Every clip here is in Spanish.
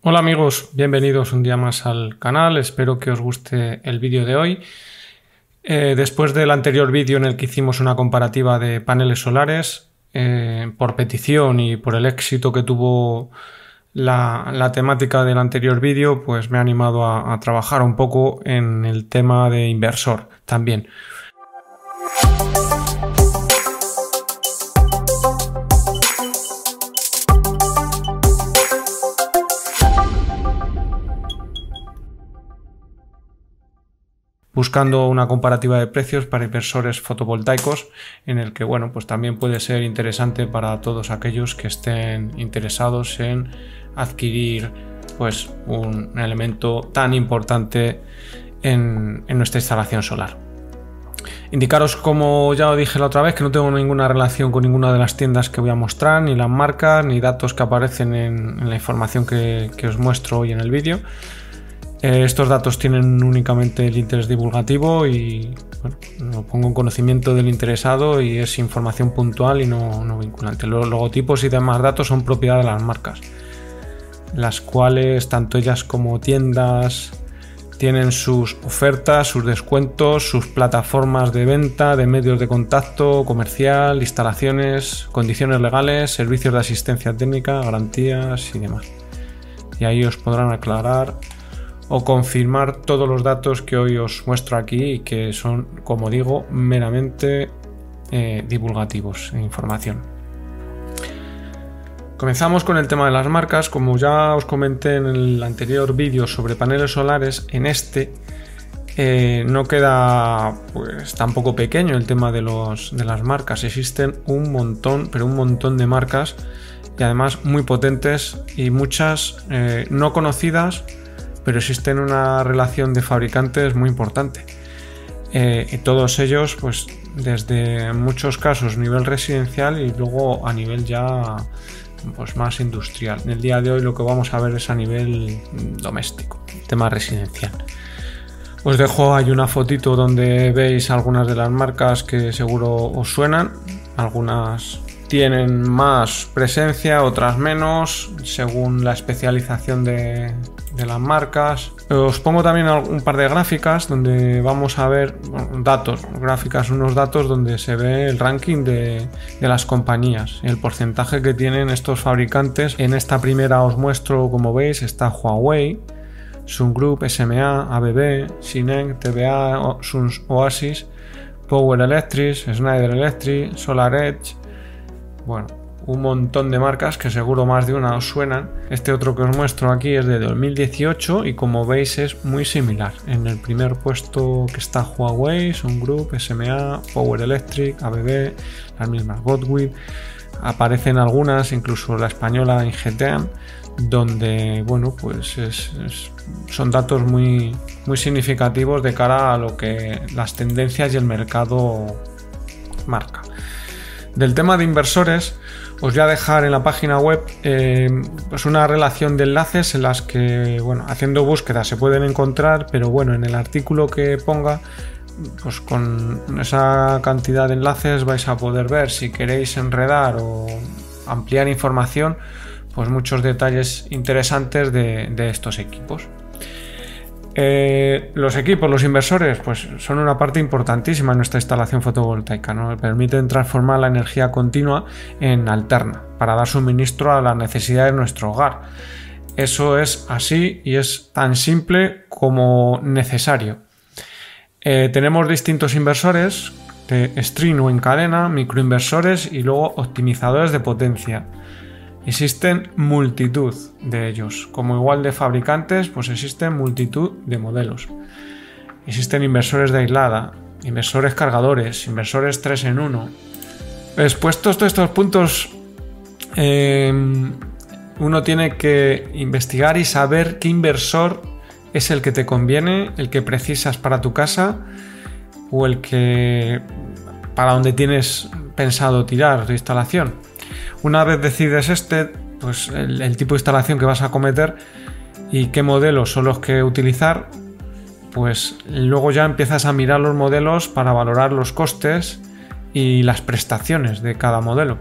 Hola amigos, bienvenidos un día más al canal, espero que os guste el vídeo de hoy. Eh, después del anterior vídeo en el que hicimos una comparativa de paneles solares, eh, por petición y por el éxito que tuvo la, temática del anterior vídeo, pues me ha animado a trabajar un poco en el tema de inversor también. Buscando una comparativa de precios para inversores fotovoltaicos en el que bueno pues también puede ser interesante para todos aquellos que estén interesados en adquirir pues un elemento tan importante en, nuestra instalación solar. Indicaros, como ya lo dije la otra vez, que no tengo ninguna relación con ninguna de las tiendas que voy a mostrar, ni las marcas, ni datos que aparecen en, la información que os muestro hoy en el vídeo. Eh, estos datos tienen únicamente el interés divulgativo y bueno, lo pongo en conocimiento del interesado y es información puntual y no, vinculante. Los logotipos y demás datos son propiedad de las marcas, las cuales tanto ellas como tiendas tienen sus ofertas, sus descuentos, sus plataformas de venta, de medios de contacto, comercial, instalaciones, condiciones legales, servicios de asistencia técnica, garantías y demás. Y ahí os podrán aclarar o confirmar todos los datos que hoy os muestro aquí y que son, como digo, meramente eh, divulgativos e información. Comenzamos con el tema de las marcas. Como ya os comenté en el anterior vídeo sobre paneles solares, en este eh, no queda pues tampoco pequeño el tema de, los, de las marcas. Existen un montón, pero un montón de marcas y además muy potentes y muchas eh, no conocidas pero existe una relación de fabricantes muy importante. Eh, y todos ellos, pues desde muchos casos nivel residencial y luego a nivel ya pues más industrial. En el día de hoy lo que vamos a ver es a nivel doméstico, tema residencial. Os dejo ahí una fotito donde veis algunas de las marcas que seguro os suenan, algunas tienen más presencia, otras menos, según la especialización de, las marcas. Os pongo también un par de gráficas donde vamos a ver datos, gráficas, unos datos donde se ve el ranking de, las compañías, el porcentaje que tienen estos fabricantes. En esta primera os muestro, como veis, está Huawei, Sun Group, SMA, ABB, Sineng, TVA, Suns Oasis, Power Electric, Schneider Electric, SolarEdge, bueno, un montón de marcas que seguro más de una os suenan. Este otro que os muestro aquí es de 2018 y como veis es muy similar. En el primer puesto que está Huawei, Sun Group, SMA, Power Electric, ABB, las mismas Godwin. Aparecen algunas, incluso la española en GTA, donde bueno, pues son datos muy, muy significativos de cara a lo que las tendencias y el mercado marca. Del tema de inversores, os voy a dejar en la página web eh, pues una relación de enlaces en las que, bueno, haciendo búsquedas se pueden encontrar, pero bueno, en el artículo que ponga, pues con esa cantidad de enlaces vais a poder ver si queréis enredar o ampliar información, pues muchos detalles interesantes de estos equipos. Eh, los equipos, los inversores, pues son una parte importantísima en nuestra instalación fotovoltaica. ¿no? Permiten transformar la energía continua en alterna para dar suministro a las necesidades de nuestro hogar. Eso es así y es tan simple como necesario. Eh, tenemos distintos inversores de string o en cadena, microinversores y luego optimizadores de potencia. Existen multitud de ellos. Como igual de fabricantes, pues existen multitud de modelos. Existen inversores de aislada, inversores cargadores, inversores 3 en 1. Expuestos todos estos puntos, em, uno tiene que investigar y saber qué inversor es el que te conviene, el que precisas para tu casa o el que para donde tienes pensado tirar de instalación. Una vez decides este, pues el, tipo de instalación que vas a cometer y qué modelos son los que utilizar, pues luego ya empiezas a mirar los modelos para valorar los costes y las prestaciones de cada modelo.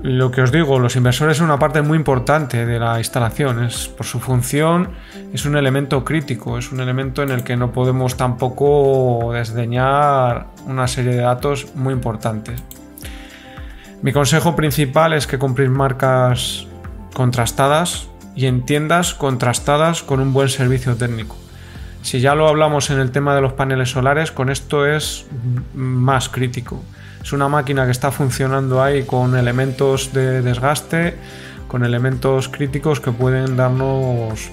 lo que os digo, los inversores son una parte muy importante de la instalación. Es, por su función es un elemento crítico, es un elemento en el que no podemos tampoco desdeñar una serie de datos muy importantes. Mi consejo principal es que compréis marcas contrastadas y en tiendas contrastadas con un buen servicio técnico. Si ya lo hablamos en el tema de los paneles solares, con esto es más crítico. Es una máquina que está funcionando ahí con elementos de desgaste, con elementos críticos que pueden darnos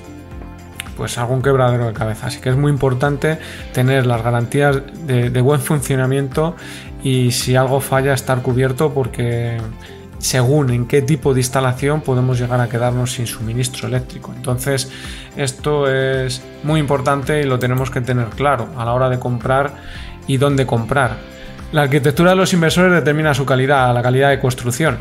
pues algún quebradero de cabeza. Así que es muy importante tener las garantías de, buen funcionamiento y si algo falla estar cubierto porque según en qué tipo de instalación podemos llegar a quedarnos sin suministro eléctrico. Entonces esto es muy importante y lo tenemos que tener claro a la hora de comprar y dónde comprar. La arquitectura de los inversores determina su calidad, la calidad de construcción.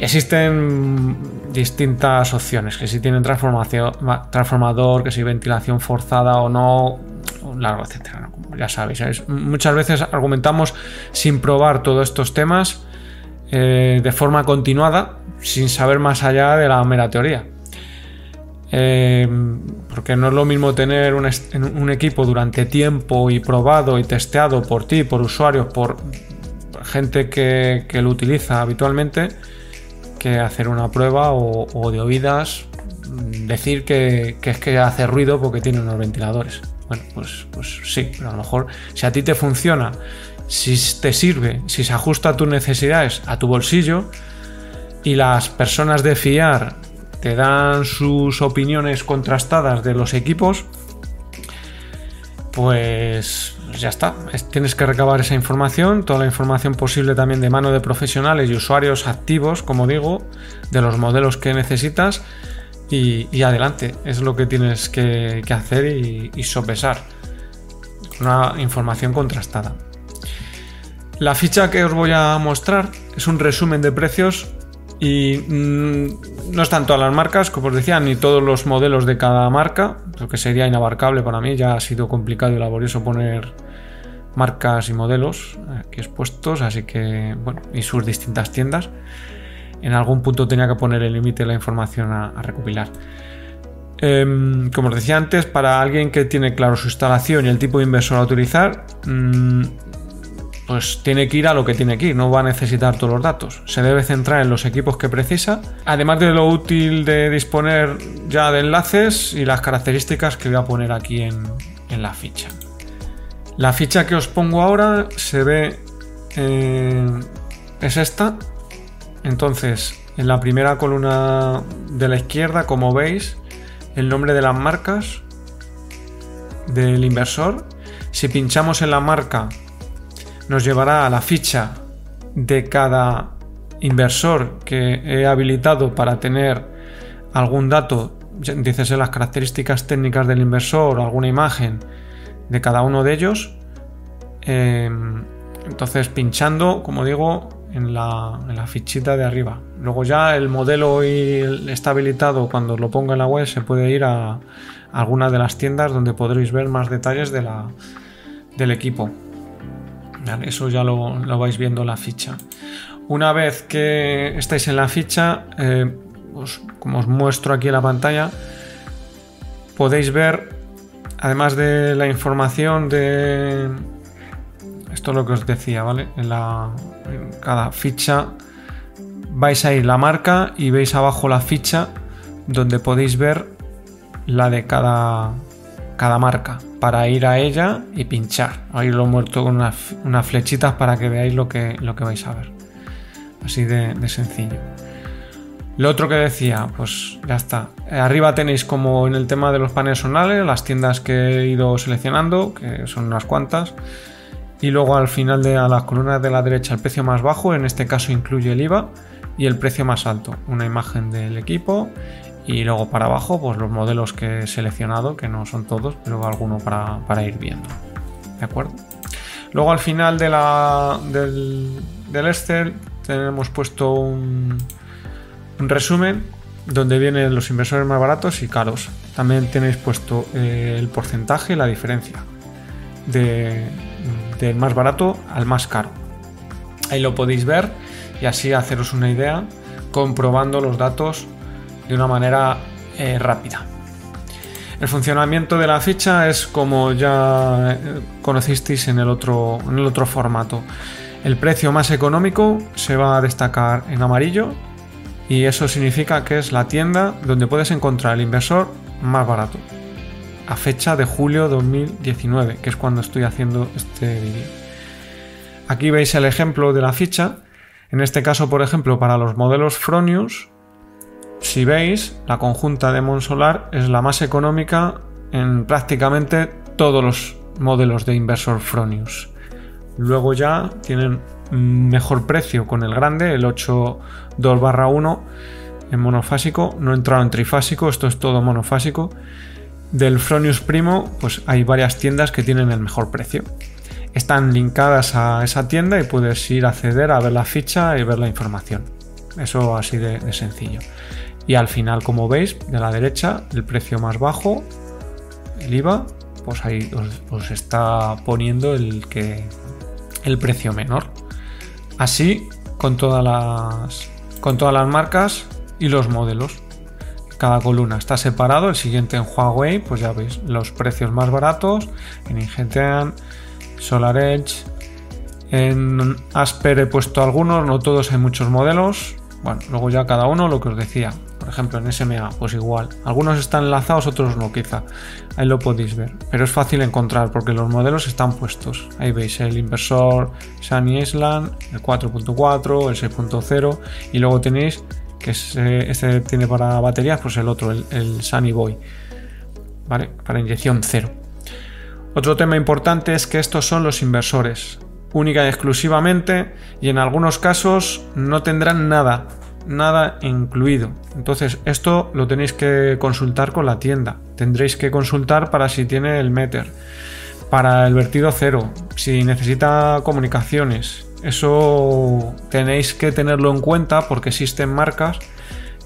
Existen distintas opciones, que si tienen transformador, que si ventilación forzada o no, largo, etcétera. Ya sabéis, muchas veces argumentamos sin probar todos estos temas eh, de forma continuada, sin saber más allá de la mera teoría. Em, porque no es lo mismo tener un, equipo durante tiempo y probado y testeado por ti, por usuarios, por gente que, lo utiliza habitualmente, que hacer una prueba o, de oídas decir que, es que hace ruido porque tiene unos ventiladores. Bueno, pues, pues sí, pero a lo mejor si a ti te funciona, si te sirve, si se ajusta a tus necesidades, a tu bolsillo, y las personas de fiar te dan sus opiniones contrastadas de los equipos, pues ya está. Tienes que recabar esa información, toda la información posible también de mano de profesionales y usuarios activos, como digo, de los modelos que necesitas y, adelante. Es lo que tienes que, hacer y, y sopesar. Una información contrastada. La ficha que os voy a mostrar es un resumen de precios y mm, no están todas las marcas, como os decía, ni todos los modelos de cada marca, lo que sería inabarcable para mí. Ya ha sido complicado y laborioso poner marcas y modelos aquí expuestos, así que, bueno, y sus distintas tiendas. En algún punto tenía que poner el límite de la información a, recopilar. Em, como os decía antes, para alguien que tiene claro su instalación y el tipo de inversor a utilizar, mm, pues tiene que ir a lo que tiene que ir, no va a necesitar todos los datos. Se debe centrar en los equipos que precisa, además de lo útil de disponer ya de enlaces y las características que voy a poner aquí en, la ficha. La ficha que os pongo ahora se ve, eh, es esta. Entonces, en la primera columna de la izquierda, como veis, el nombre de las marcas del inversor. Si pinchamos en la marca nos llevará a la ficha de cada inversor que he habilitado para tener algún dato, dices las características técnicas del inversor o alguna imagen de cada uno de ellos. Em, entonces pinchando, como digo, en la, fichita de arriba. Luego ya el modelo está habilitado cuando lo ponga en la web se puede ir a, alguna de las tiendas donde podréis ver más detalles del equipo. Eso ya lo, vais viendo en la ficha. Una vez que estáis en la ficha, eh, como os muestro aquí en la pantalla, podéis ver, además de la información de... Esto es lo que os decía, ¿vale? En, la, en cada ficha vais a ir la marca y veis abajo la ficha donde podéis ver la de cada, cada marca para ir a ella y pinchar. Ahí lo he muerto con unas, flechitas para que veáis lo que, lo que vais a ver. Así de, sencillo. Lo otro que decía, pues ya está. Arriba tenéis como en el tema de los paneles solares, las tiendas que he ido seleccionando, que son unas cuantas. Y luego al final de las columnas de la derecha el precio más bajo, en este caso incluye el IVA, y el precio más alto, una imagen del equipo y luego para abajo, pues los modelos que he seleccionado, que no son todos, pero alguno para, ir viendo. ¿De acuerdo? Luego al final de la, del, Excel tenemos puesto un, resumen donde vienen los inversores más baratos y caros. También tenéis puesto eh, el porcentaje y la diferencia de, del más barato al más caro. Ahí lo podéis ver y así haceros una idea comprobando los datos de una manera eh, rápida. El funcionamiento de la ficha es como ya eh, conocisteis en el otro, en el otro formato. El precio más económico se va a destacar en amarillo y eso significa que es la tienda donde puedes encontrar el inversor más barato. A fecha de julio 2019, que es cuando estoy haciendo este vídeo. Aquí veis el ejemplo de la ficha. En este caso, por ejemplo, para los modelos Fronius, si veis, la conjunta de Monsolar es la más económica en prácticamente todos los modelos de inversor Fronius. Luego ya tienen mejor precio con el grande, el 8.2 1 en monofásico, no he entrado en trifásico, esto es todo monofásico. Del Fronius Primo, pues hay varias tiendas que tienen el mejor precio. Están linkadas a esa tienda y puedes ir a acceder a ver la ficha y ver la información. Eso así de sencillo. Y al final, como veis, de la derecha, el precio más bajo, el IVA, pues ahí os, está poniendo el, que, el precio menor. Así con todas las, con todas las marcas y los modelos. Cada columna está separado. El siguiente en Huawei, pues ya veis los precios más baratos. En Ingeteam, SolarEdge. En Asper he puesto algunos, no todos, hay muchos modelos. Bueno, luego ya cada uno lo que os decía por ejemplo en SMA, pues igual. Algunos están enlazados, otros no, quizá. Ahí lo podéis ver. Pero es fácil encontrar porque los modelos están puestos. Ahí veis el inversor Sunny Island, el 4.4, el 6.0 y luego tenéis que este tiene para baterías, pues el otro, el, Sunny Boy. ¿Vale? Para inyección cero. Otro tema importante es que estos son los inversores, única y exclusivamente, y en algunos casos no tendrán nada, nada incluido. Entonces, esto lo tenéis que consultar con la tienda. Tendréis que consultar para si tiene el meter, para el vertido cero, si necesita comunicaciones. Eso tenéis que tenerlo en cuenta porque existen marcas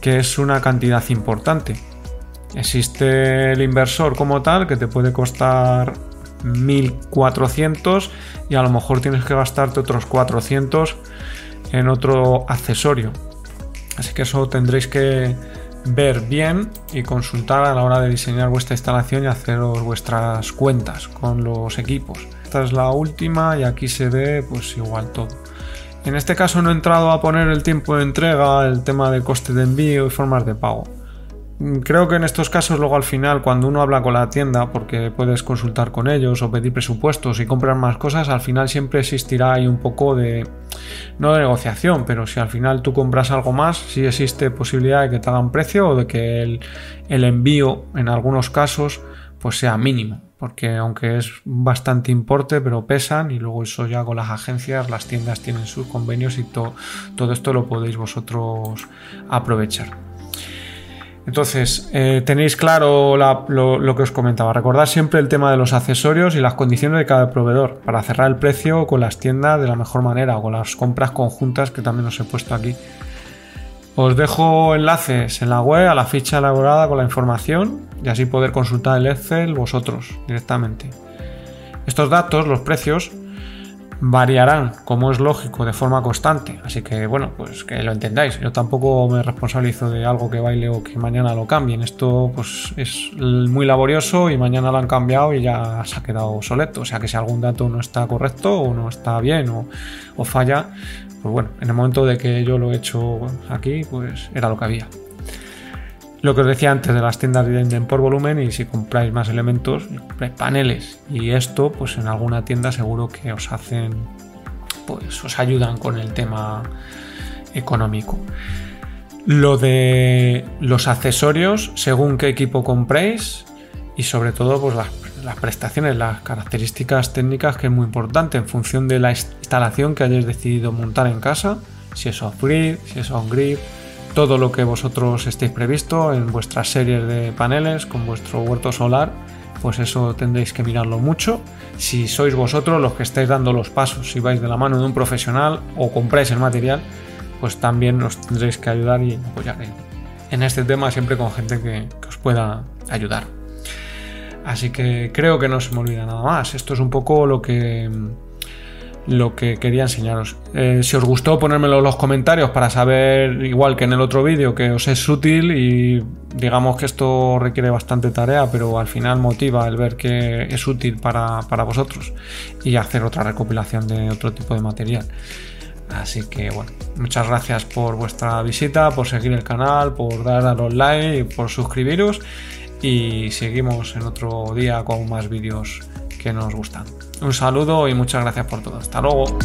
que es una cantidad importante. Existe el inversor como tal que te puede costar 1400 y a lo mejor tienes que gastarte otros 400 en otro accesorio. Así que eso tendréis que ver bien y consultar a la hora de diseñar vuestra instalación y haceros vuestras cuentas con los equipos. Esta es la última y aquí se ve pues igual todo. En este caso no he entrado a poner el tiempo de entrega, el tema de coste de envío y formas de pago. Mm, creo que en estos casos luego al final cuando uno habla con la tienda porque puedes consultar con ellos o pedir presupuestos y comprar más cosas al final siempre existirá ahí un poco de no de negociación pero si al final tú compras algo más sí existe posibilidad de que te hagan precio o de que el, el envío en algunos casos pues sea mínimo porque aunque es bastante importe pero pesan y luego eso ya con las agencias las tiendas tienen sus convenios y todo esto lo podéis vosotros aprovechar entonces, eh, tenéis claro lo, que os comentaba. Recordad siempre el tema de los accesorios y las condiciones de cada proveedor para cerrar el precio con las tiendas de la mejor manera o con las compras conjuntas que también os he puesto aquí. Os dejo enlaces en la web a la ficha elaborada con la información y así poder consultar el Excel vosotros directamente. Estos datos, los precios, variarán, como es lógico, de forma constante. Así que, bueno, pues que lo entendáis. Yo tampoco me responsabilizo de algo que baile o que mañana lo cambien. Esto pues es muy laborioso y mañana lo han cambiado y ya se ha quedado obsoleto. O sea que si algún dato no está correcto o no está bien o, falla, pues bueno, en el momento de que yo lo he hecho aquí, pues era lo que había lo que os decía antes de las tiendas venden por volumen y si compráis más elementos, compráis paneles. Y esto, pues en alguna tienda seguro que os hacen, pues os ayudan con el tema económico. Lo de los accesorios, según qué equipo compréis y sobre todo pues las, las prestaciones, las características técnicas que es muy importante en función de la instalación que hayáis decidido montar en casa, si es off-grid, si es on-grid todo lo que vosotros estéis previsto en vuestras series de paneles con vuestro huerto solar, pues eso tendréis que mirarlo mucho. Si sois vosotros los que estáis dando los pasos, si vais de la mano de un profesional o compráis el material, pues también os tendréis que ayudar y apoyar en, este tema siempre con gente que, que os pueda ayudar. Así que creo que no se me olvida nada más. Esto es un poco lo que lo que quería enseñaros. Eh, si os gustó, ponérmelo en los comentarios para saber, igual que en el otro vídeo, que os es útil y digamos que esto requiere bastante tarea, pero al final motiva el ver que es útil para, para vosotros y hacer otra recopilación de otro tipo de material. Así que bueno, muchas gracias por vuestra visita, por seguir el canal, por dar a los like y por suscribiros. Y seguimos en otro día con más vídeos que nos gustan. Un saludo y muchas gracias por todo. Hasta luego.